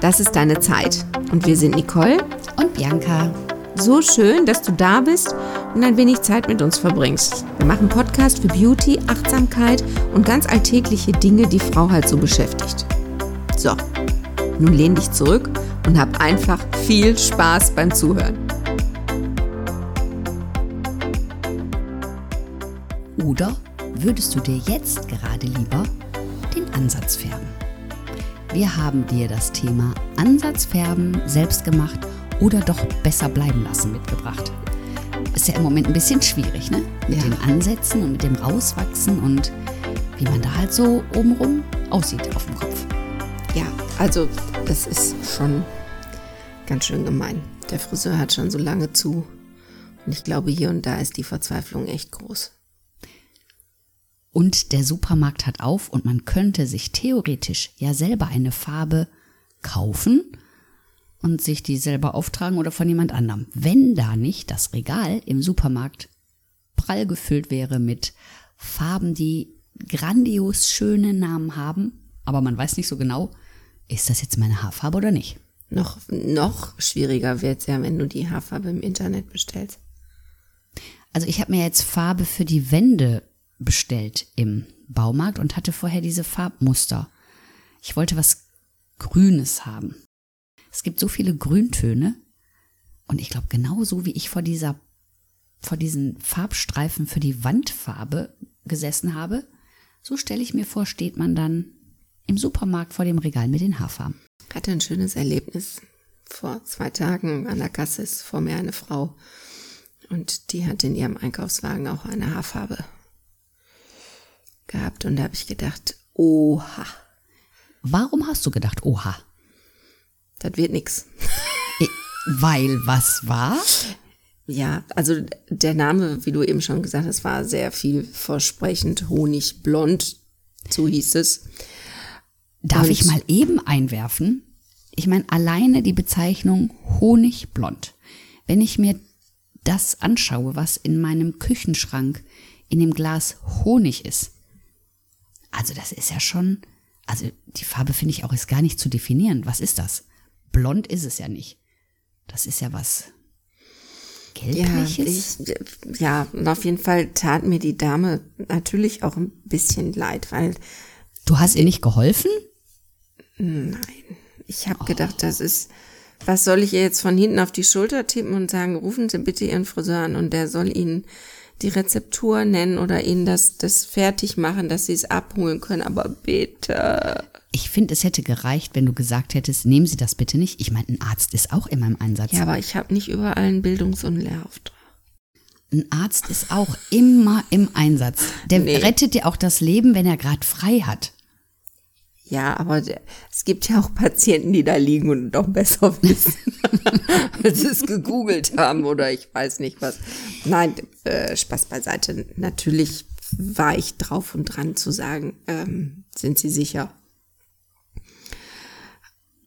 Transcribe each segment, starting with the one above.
Das ist deine Zeit. Und wir sind Nicole und Bianca. So schön, dass du da bist und ein wenig Zeit mit uns verbringst. Wir machen Podcast für Beauty, Achtsamkeit und ganz alltägliche Dinge, die Frau halt so beschäftigt. So, nun lehn dich zurück und hab einfach viel Spaß beim Zuhören. Oder würdest du dir jetzt gerade lieber den Ansatz färben? Wir haben dir das Thema Ansatzfärben selbst gemacht oder doch besser bleiben lassen mitgebracht. Ist ja im Moment ein bisschen schwierig, ne? Mit ja. den Ansätzen und mit dem Rauswachsen und wie man da halt so obenrum aussieht auf dem Kopf. Ja, also das ist schon ganz schön gemein. Der Friseur hat schon so lange zu. Und ich glaube, hier und da ist die Verzweiflung echt groß. Und der Supermarkt hat auf und man könnte sich theoretisch ja selber eine Farbe kaufen und sich die selber auftragen oder von jemand anderem. Wenn da nicht das Regal im Supermarkt prall gefüllt wäre mit Farben, die grandios schöne Namen haben, aber man weiß nicht so genau, ist das jetzt meine Haarfarbe oder nicht. Noch, noch schwieriger wird es ja, wenn du die Haarfarbe im Internet bestellst. Also ich habe mir jetzt Farbe für die Wände bestellt im Baumarkt und hatte vorher diese Farbmuster. Ich wollte was Grünes haben. Es gibt so viele Grüntöne und ich glaube, genauso wie ich vor dieser, vor diesen Farbstreifen für die Wandfarbe gesessen habe, so stelle ich mir vor, steht man dann im Supermarkt vor dem Regal mit den Haarfarben. Ich hatte ein schönes Erlebnis. Vor zwei Tagen an der Kasse ist vor mir eine Frau und die hatte in ihrem Einkaufswagen auch eine Haarfarbe gehabt und da habe ich gedacht, oha. Warum hast du gedacht, oha? Das wird nix. Weil was war? Ja, also der Name, wie du eben schon gesagt hast, war sehr vielversprechend. Honigblond, so hieß es. Darf und ich mal eben einwerfen? Ich meine, alleine die Bezeichnung Honigblond. Wenn ich mir das anschaue, was in meinem Küchenschrank in dem Glas Honig ist, also das ist ja schon, also die Farbe finde ich auch ist gar nicht zu definieren. Was ist das? Blond ist es ja nicht. Das ist ja was Gelbliches. Ja, ich, ja, und auf jeden Fall tat mir die Dame natürlich auch ein bisschen leid, weil. Du hast ihr nicht geholfen? Nein. Ich habe oh. gedacht, das ist, was soll ich ihr jetzt von hinten auf die Schulter tippen und sagen, rufen Sie bitte Ihren Friseur an und der soll Ihnen die Rezeptur nennen oder ihnen das, das fertig machen, dass sie es abholen können, aber bitte. Ich finde, es hätte gereicht, wenn du gesagt hättest, nehmen Sie das bitte nicht. Ich meine, ein Arzt ist auch immer im Einsatz. Ja, aber ich habe nicht überall einen Bildungs- und Lehrauftrag. Ein Arzt ist auch immer im Einsatz. Der nee. rettet dir auch das Leben, wenn er gerade frei hat. Ja, aber es gibt ja auch Patienten, die da liegen und doch besser wissen, als es gegoogelt haben oder ich weiß nicht was. Nein, äh, Spaß beiseite. Natürlich war ich drauf und dran zu sagen, ähm, sind Sie sicher?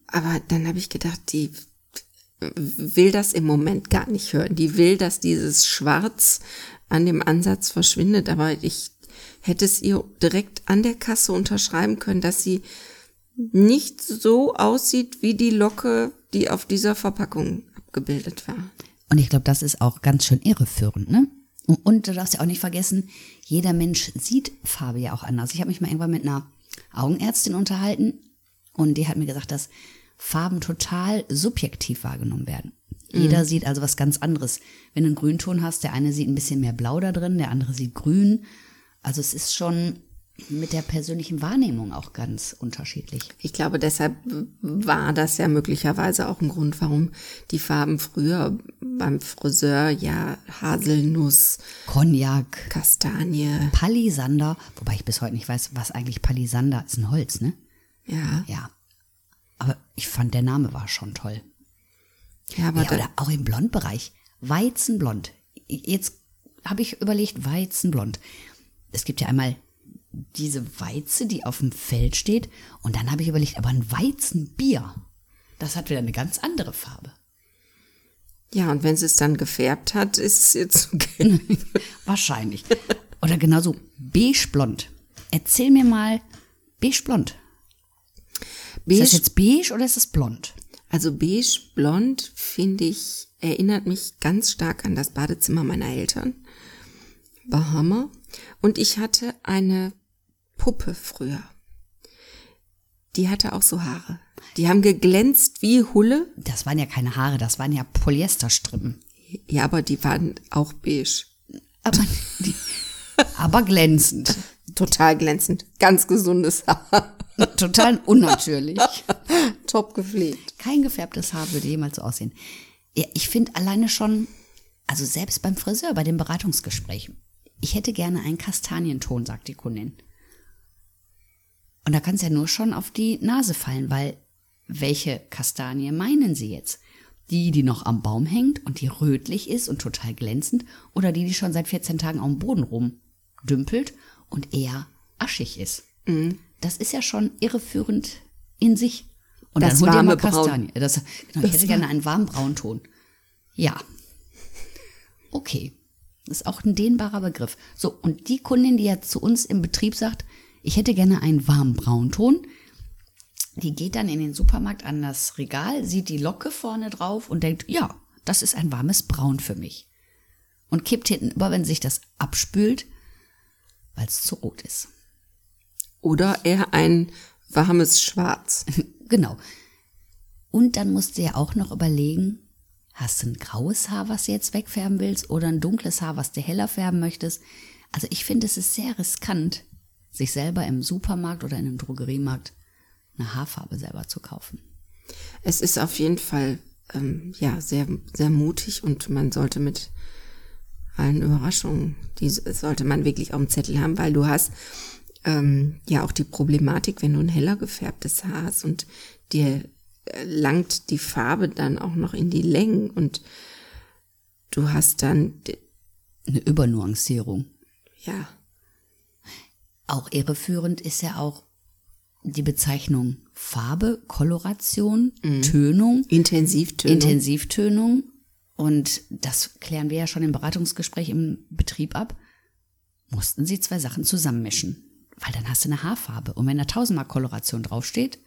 Aber dann habe ich gedacht, die will das im Moment gar nicht hören. Die will, dass dieses Schwarz an dem Ansatz verschwindet, aber ich hätte es ihr direkt an der Kasse unterschreiben können, dass sie nicht so aussieht wie die Locke, die auf dieser Verpackung abgebildet war. Und ich glaube, das ist auch ganz schön irreführend, ne? Und du darfst ja auch nicht vergessen, jeder Mensch sieht Farbe ja auch anders. Ich habe mich mal irgendwann mit einer Augenärztin unterhalten und die hat mir gesagt, dass Farben total subjektiv wahrgenommen werden. Jeder mhm. sieht also was ganz anderes. Wenn du einen Grünton hast, der eine sieht ein bisschen mehr blau da drin, der andere sieht grün. Also es ist schon mit der persönlichen Wahrnehmung auch ganz unterschiedlich. Ich glaube, deshalb war das ja möglicherweise auch ein Grund, warum die Farben früher beim Friseur ja Haselnuss, Cognac, Kastanie, Palisander, wobei ich bis heute nicht weiß, was eigentlich Palisander ist, ein Holz, ne? Ja. Ja. Aber ich fand, der Name war schon toll. Ja, aber ja, oder auch im Blondbereich. Weizenblond. Jetzt habe ich überlegt, Weizenblond es gibt ja einmal diese Weize, die auf dem Feld steht. Und dann habe ich überlegt, aber ein Weizenbier, das hat wieder eine ganz andere Farbe. Ja, und wenn sie es dann gefärbt hat, ist es jetzt okay. Wahrscheinlich. Oder genauso beigeblond. Erzähl mir mal beigeblond. Ist das jetzt beige oder ist das blond? Also beige, blond, finde ich, erinnert mich ganz stark an das Badezimmer meiner Eltern. Hammer. Und ich hatte eine Puppe früher. Die hatte auch so Haare. Die haben geglänzt wie Hulle. Das waren ja keine Haare, das waren ja Polyesterstrippen. Ja, aber die waren auch beige. Aber, die, aber glänzend. Total glänzend. Ganz gesundes Haar. Total unnatürlich. Top gepflegt. Kein gefärbtes Haar würde jemals so aussehen. Ja, ich finde alleine schon, also selbst beim Friseur, bei dem Beratungsgespräch, ich hätte gerne einen Kastanienton, sagt die Kundin. Und da kann es ja nur schon auf die Nase fallen, weil welche Kastanie meinen Sie jetzt? Die, die noch am Baum hängt und die rötlich ist und total glänzend oder die, die schon seit 14 Tagen auf dem Boden rumdümpelt und eher aschig ist? Mhm. Das ist ja schon irreführend in sich. Und Das dann holt ihr warme mal. Kastanie. Das, genau, ich hätte gerne einen warmen Braunton. Ja. Okay. Das ist auch ein dehnbarer Begriff. So, und die Kundin, die jetzt zu uns im Betrieb sagt, ich hätte gerne einen warmen Braunton, die geht dann in den Supermarkt an das Regal, sieht die Locke vorne drauf und denkt, ja, das ist ein warmes Braun für mich. Und kippt hinten über, wenn sich das abspült, weil es zu rot ist. Oder eher ein warmes Schwarz. Genau. Und dann musst du ja auch noch überlegen, hast du ein graues Haar, was du jetzt wegfärben willst, oder ein dunkles Haar, was du heller färben möchtest. Also ich finde, es ist sehr riskant, sich selber im Supermarkt oder in einem Drogeriemarkt eine Haarfarbe selber zu kaufen. Es ist auf jeden Fall ähm, ja sehr sehr mutig und man sollte mit allen Überraschungen, die sollte man wirklich auf dem Zettel haben, weil du hast ähm, ja auch die Problematik, wenn du ein heller gefärbtes Haar hast und dir langt die Farbe dann auch noch in die Längen und du hast dann Eine Übernuancierung. ja Auch irreführend ist ja auch die Bezeichnung Farbe, Koloration, Tönung. Intensivtönung. Intensivtönung. Und das klären wir ja schon im Beratungsgespräch im Betrieb ab. Mussten sie zwei Sachen zusammenmischen. Weil dann hast du eine Haarfarbe. Und wenn da tausendmal Koloration draufsteht,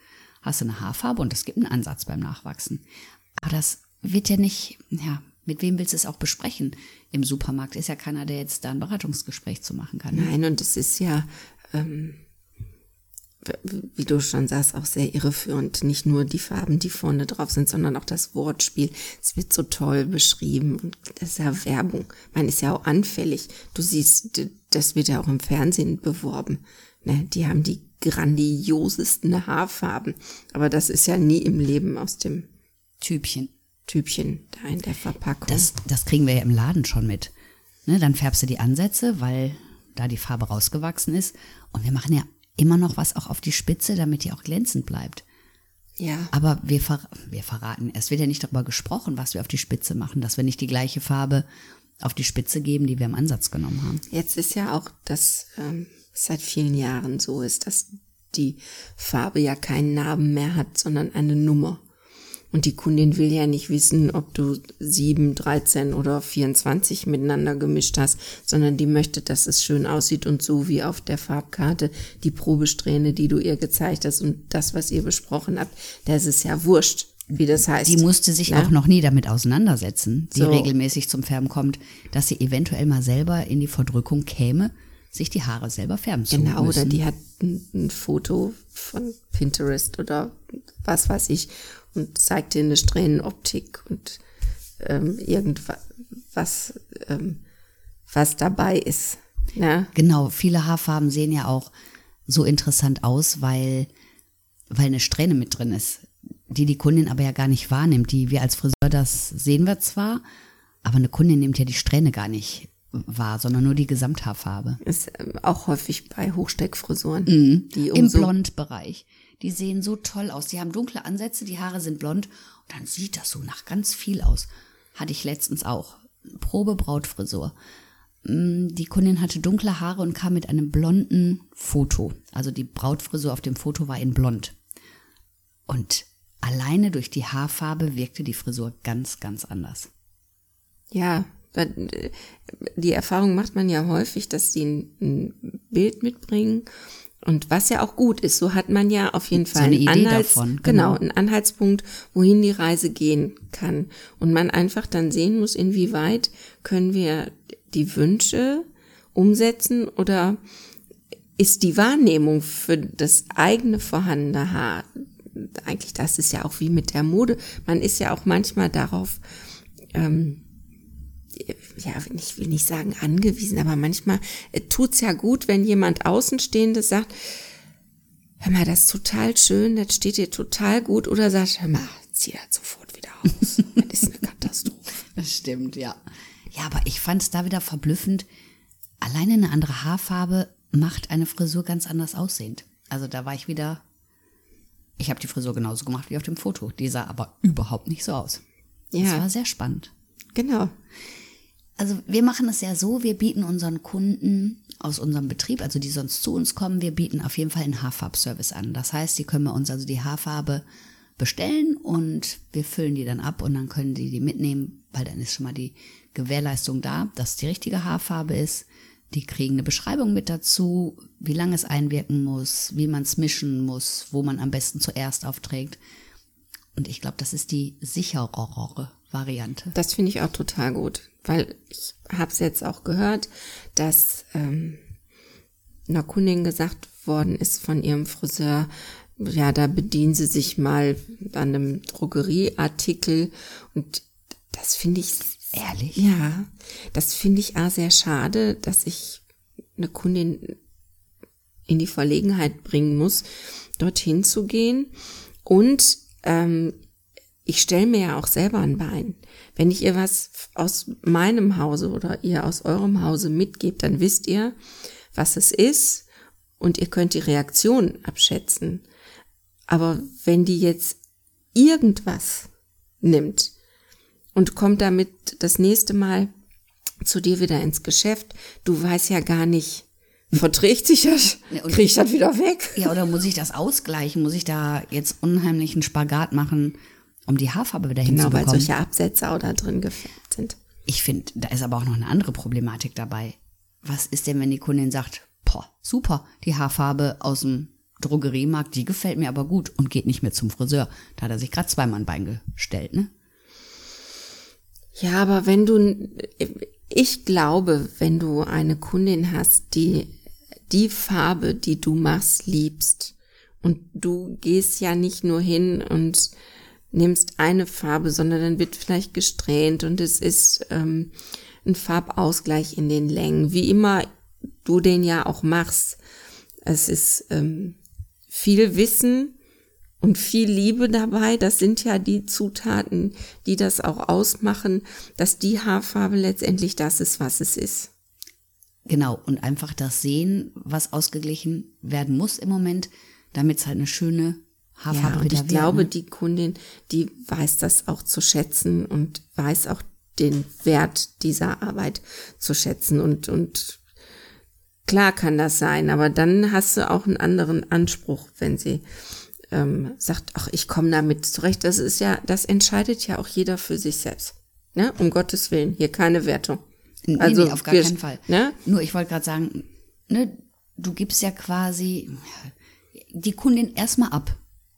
hast du eine Haarfarbe und das gibt einen Ansatz beim Nachwachsen. Aber das wird ja nicht, ja, mit wem willst du es auch besprechen? Im Supermarkt ist ja keiner, der jetzt da ein Beratungsgespräch zu machen kann. Nein, und es ist ja, ähm, wie du schon sagst, auch sehr irreführend. Nicht nur die Farben, die vorne drauf sind, sondern auch das Wortspiel. Es wird so toll beschrieben und das ist ja Werbung. Man ist ja auch anfällig. Du siehst, das wird ja auch im Fernsehen beworben. Ne? Die haben die grandiosesten Haarfarben. Aber das ist ja nie im Leben aus dem Typchen. Typchen da in der Verpackung. Das, das kriegen wir ja im Laden schon mit. Ne, dann färbst du die Ansätze, weil da die Farbe rausgewachsen ist. Und wir machen ja immer noch was auch auf die Spitze, damit die auch glänzend bleibt. ja. Aber wir, ver wir verraten, es wird ja nicht darüber gesprochen, was wir auf die Spitze machen, dass wir nicht die gleiche Farbe auf die Spitze geben, die wir im Ansatz genommen haben. Jetzt ist ja auch, dass ähm, seit vielen Jahren so ist, dass die Farbe ja keinen Namen mehr hat, sondern eine Nummer. Und die Kundin will ja nicht wissen, ob du 7, 13 oder 24 miteinander gemischt hast, sondern die möchte, dass es schön aussieht und so wie auf der Farbkarte die Probesträhne, die du ihr gezeigt hast und das, was ihr besprochen habt, das ist ja wurscht, wie das heißt. Die musste sich Ne? auch noch nie damit auseinandersetzen, die So. regelmäßig zum Färben kommt, dass sie eventuell mal selber in die Verdrückung käme, sich die Haare selber färben zu Genau, müssen. oder die hat ein, ein Foto von Pinterest oder was weiß ich und zeigt dir eine Strähnenoptik und ähm, irgendwas, was, ähm, was dabei ist. Ne? Genau, viele Haarfarben sehen ja auch so interessant aus, weil, weil eine Strähne mit drin ist, die die Kundin aber ja gar nicht wahrnimmt. Die wir als Friseur, das sehen wir zwar, aber eine Kundin nimmt ja die Strähne gar nicht wahr, sondern nur die Gesamthaarfarbe. Ist ähm, auch häufig bei Hochsteckfrisuren. Die Im Blondbereich. Die sehen so toll aus. Die haben dunkle Ansätze, die Haare sind blond und dann sieht das so nach ganz viel aus. Hatte ich letztens auch. Probe Brautfrisur. Mm, Die Kundin hatte dunkle Haare und kam mit einem blonden Foto. Also die Brautfrisur auf dem Foto war in blond. Und alleine durch die Haarfarbe wirkte die Frisur ganz, ganz anders. Ja, die Erfahrung macht man ja häufig, dass die ein, Bild mitbringen Und was ja auch gut ist, so hat man ja auf jeden Fall eine einen, Anhalts, davon, genau. genau. einen Anhaltspunkt, wohin die Reise gehen kann. Und man einfach dann sehen muss, inwieweit können wir die Wünsche umsetzen oder ist die Wahrnehmung für das eigene vorhandene Haar, eigentlich das ist ja auch wie mit der Mode, man ist ja auch manchmal darauf, ähm, ja, ich will nicht sagen angewiesen, aber manchmal äh, tut's ja gut, wenn jemand Außenstehendes sagt, hör mal, das ist total schön, das steht dir total gut, oder sagt, hör mal, zieh das sofort wieder aus. das ist eine Katastrophe. Das stimmt, ja. Ja, aber ich fand es da wieder verblüffend. Alleine eine andere Haarfarbe macht eine Frisur ganz anders aussehend. Also da war ich wieder. Ich habe die Frisur genauso gemacht wie auf dem Foto. Die sah aber überhaupt nicht so aus. Das Ja. war sehr spannend. Genau. Also wir machen es ja so, wir bieten unseren Kunden aus unserem Betrieb, also die sonst zu uns kommen, wir bieten auf jeden Fall einen Haarfarbservice an. Das heißt, die können bei uns also die Haarfarbe bestellen und wir füllen die dann ab und dann können die die mitnehmen, weil dann ist schon mal die Gewährleistung da, dass es die richtige Haarfarbe ist. Die kriegen eine Beschreibung mit dazu, wie lange es einwirken muss, wie man es mischen muss, wo man am besten zuerst aufträgt. Und ich glaube, das ist die sicherere Variante. Das finde ich auch total gut, weil ich habe es jetzt auch gehört, dass ähm, einer Kundin gesagt worden ist von ihrem Friseur, ja, da bedienen sie sich mal an einem Drogerieartikel und das finde ich Ehrlich? ja, das finde ich auch sehr schade, dass ich eine Kundin in die Verlegenheit bringen muss, dorthin zu gehen. Und ähm, ich stelle mir ja auch selber ein Bein. Wenn ich ihr was aus meinem Hause oder ihr aus eurem Hause mitgebt, dann wisst ihr, was es ist und ihr könnt die Reaktion abschätzen. Aber wenn die jetzt irgendwas nimmt und kommt damit das nächste Mal zu dir wieder ins Geschäft, du weißt ja gar nicht, verträgt sich das, Ja, und- krieg ich das wieder weg? Ja, oder muss ich das ausgleichen? Muss ich da jetzt unheimlichen Spagat machen, um die Haarfarbe wieder Genau, weil hinzubekommen? solche Absätze auch da drin gefärbt sind. ich finde, da ist aber auch noch eine andere Problematik dabei. Was ist denn, wenn die Kundin sagt, boah, super, die Haarfarbe aus dem Drogeriemarkt, die gefällt mir aber gut und geht nicht mehr zum Friseur. Da hat er sich gerade zweimal ein Bein gestellt, ne? Ja, aber wenn du, ich glaube, wenn du eine Kundin hast, die die Farbe, die du machst, liebst und du gehst ja nicht nur hin und nimmst eine Farbe, sondern dann wird vielleicht gesträhnt und es ist ähm, ein Farbausgleich in den Längen, wie immer du den ja auch machst. Es ist ähm, viel Wissen und viel Liebe dabei. Das sind ja die Zutaten, die das auch ausmachen, dass die Haarfarbe letztendlich das ist, was es ist. Genau, und einfach das sehen, was ausgeglichen werden muss im Moment, damit es halt eine schöne Haarfarbe Ja, und ich wird, glaube, ne? die Kundin, die weiß das auch zu schätzen und weiß auch den Wert dieser Arbeit zu schätzen und, und klar kann das sein, aber dann hast du auch einen anderen Anspruch, wenn sie ähm, sagt, ach, ich komme damit zurecht. Das ist ja, das entscheidet ja auch jeder für sich selbst. Ne? Um Gottes Willen, hier keine Wertung. Nee, Also nee, auf gar wir- keinen Fall. Ne? Nur ich wollte gerade sagen, ne, du gibst ja quasi die Kundin erstmal ab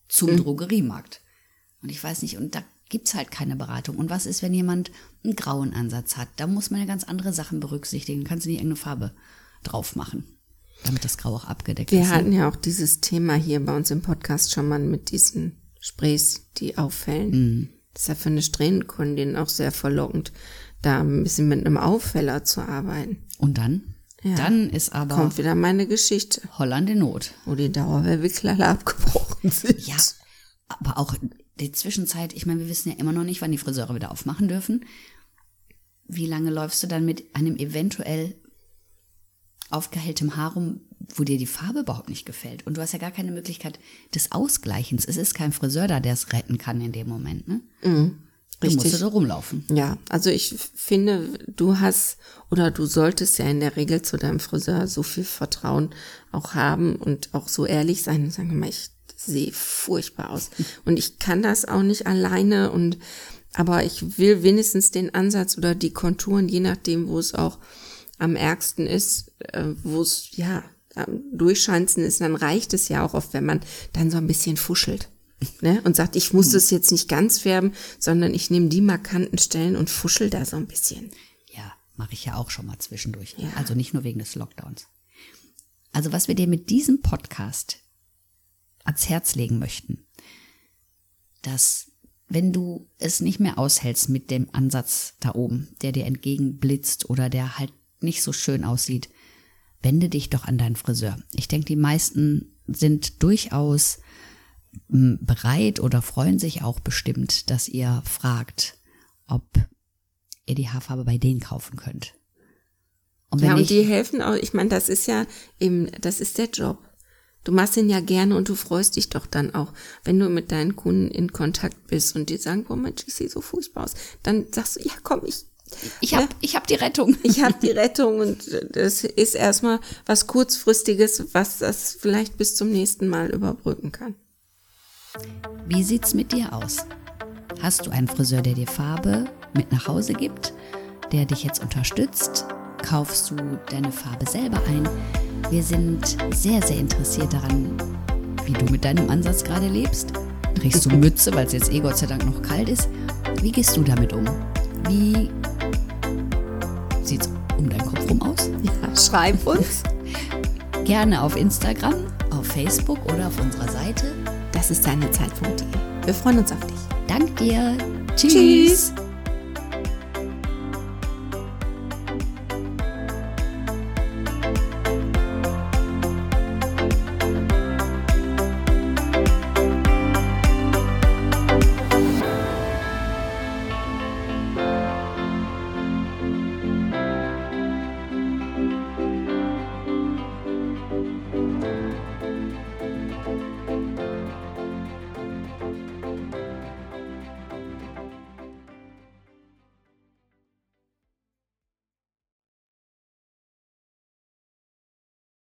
zum Drogeriemarkt. Und ich weiß nicht, und da gibt's halt keine Beratung. Und was ist, wenn jemand einen grauen Ansatz hat? Da muss man ja ganz andere Sachen berücksichtigen. Kannst du nicht irgendeine Farbe drauf machen, damit das Grau auch abgedeckt Wir ist. ne? hatten ja auch dieses Thema hier bei uns im Podcast schon mal mit diesen Sprays, die auffällen. Mhm. Das ist ja für eine Strähnenkundin auch sehr verlockend, da ein bisschen mit einem Auffäller zu arbeiten. Und dann? Ja. Dann ist aber Kommt wieder meine Geschichte, Holland in Not. wo die Dauerwehrwickler alle abgebrochen sind. Ja, aber auch die Zwischenzeit, ich meine, wir wissen ja immer noch nicht, wann die Friseure wieder aufmachen dürfen. Wie lange läufst du dann mit einem eventuell aufgehelltem Haar rum, wo dir die Farbe überhaupt nicht gefällt? Und du hast ja gar keine Möglichkeit des Ausgleichens. Es ist kein Friseur da, der es retten kann in dem Moment, ne? Du musst richtig. da rumlaufen. Ja, also ich finde, du hast oder du solltest ja in der Regel zu deinem Friseur so viel Vertrauen auch haben und auch so ehrlich sein und sagen, mal, ich sehe furchtbar aus und ich kann das auch nicht alleine und aber ich will wenigstens den Ansatz oder die Konturen, je nachdem, wo es auch am ärgsten ist, äh, wo es ja am Durchschanzen ist, dann reicht es ja auch oft, wenn man dann so ein bisschen fuschelt. Ne? Und sagt, ich muss das jetzt nicht ganz färben, sondern ich nehme die markanten Stellen und fuschel da so ein bisschen. Ja, mache ich ja auch schon mal zwischendurch. Ja. Also nicht nur wegen des Lockdowns. Also was wir dir mit diesem Podcast ans Herz legen möchten, dass wenn du es nicht mehr aushältst mit dem Ansatz da oben, der dir entgegenblitzt oder der halt nicht so schön aussieht, wende dich doch an deinen Friseur. Ich denke, die meisten sind durchaus m, bereit oder freuen sich auch bestimmt, dass ihr fragt, ob ihr die Haarfarbe bei denen kaufen könnt. Und wenn Ja, und die helfen auch, ich meine, das ist ja eben, das ist der Job. Du machst ihn ja gerne und du freust dich doch dann auch, wenn du mit deinen Kunden in Kontakt bist und die sagen, boah Mensch, ich sehe so furchtbar aus. Dann sagst du, ja komm, ich, ich habe ich hab die Rettung. ich habe die Rettung und das ist erstmal was kurzfristiges, was das vielleicht bis zum nächsten Mal überbrücken kann. Wie sieht's mit dir aus? Hast du einen Friseur, der dir Farbe mit nach Hause gibt, der dich jetzt unterstützt? Kaufst du deine Farbe selber ein? Wir sind sehr, sehr interessiert daran, wie du mit deinem Ansatz gerade lebst. Trägst du Mütze, weil es jetzt eh Gott sei Dank noch kalt ist? Wie gehst du damit um? Wie um deinen Kopf rum aus? Ja, schreib uns. Gerne auf Instagram, auf Facebook oder auf unserer Seite. Das ist deine Zeit.de. Wir freuen uns auf dich. Dank dir. Tschüss.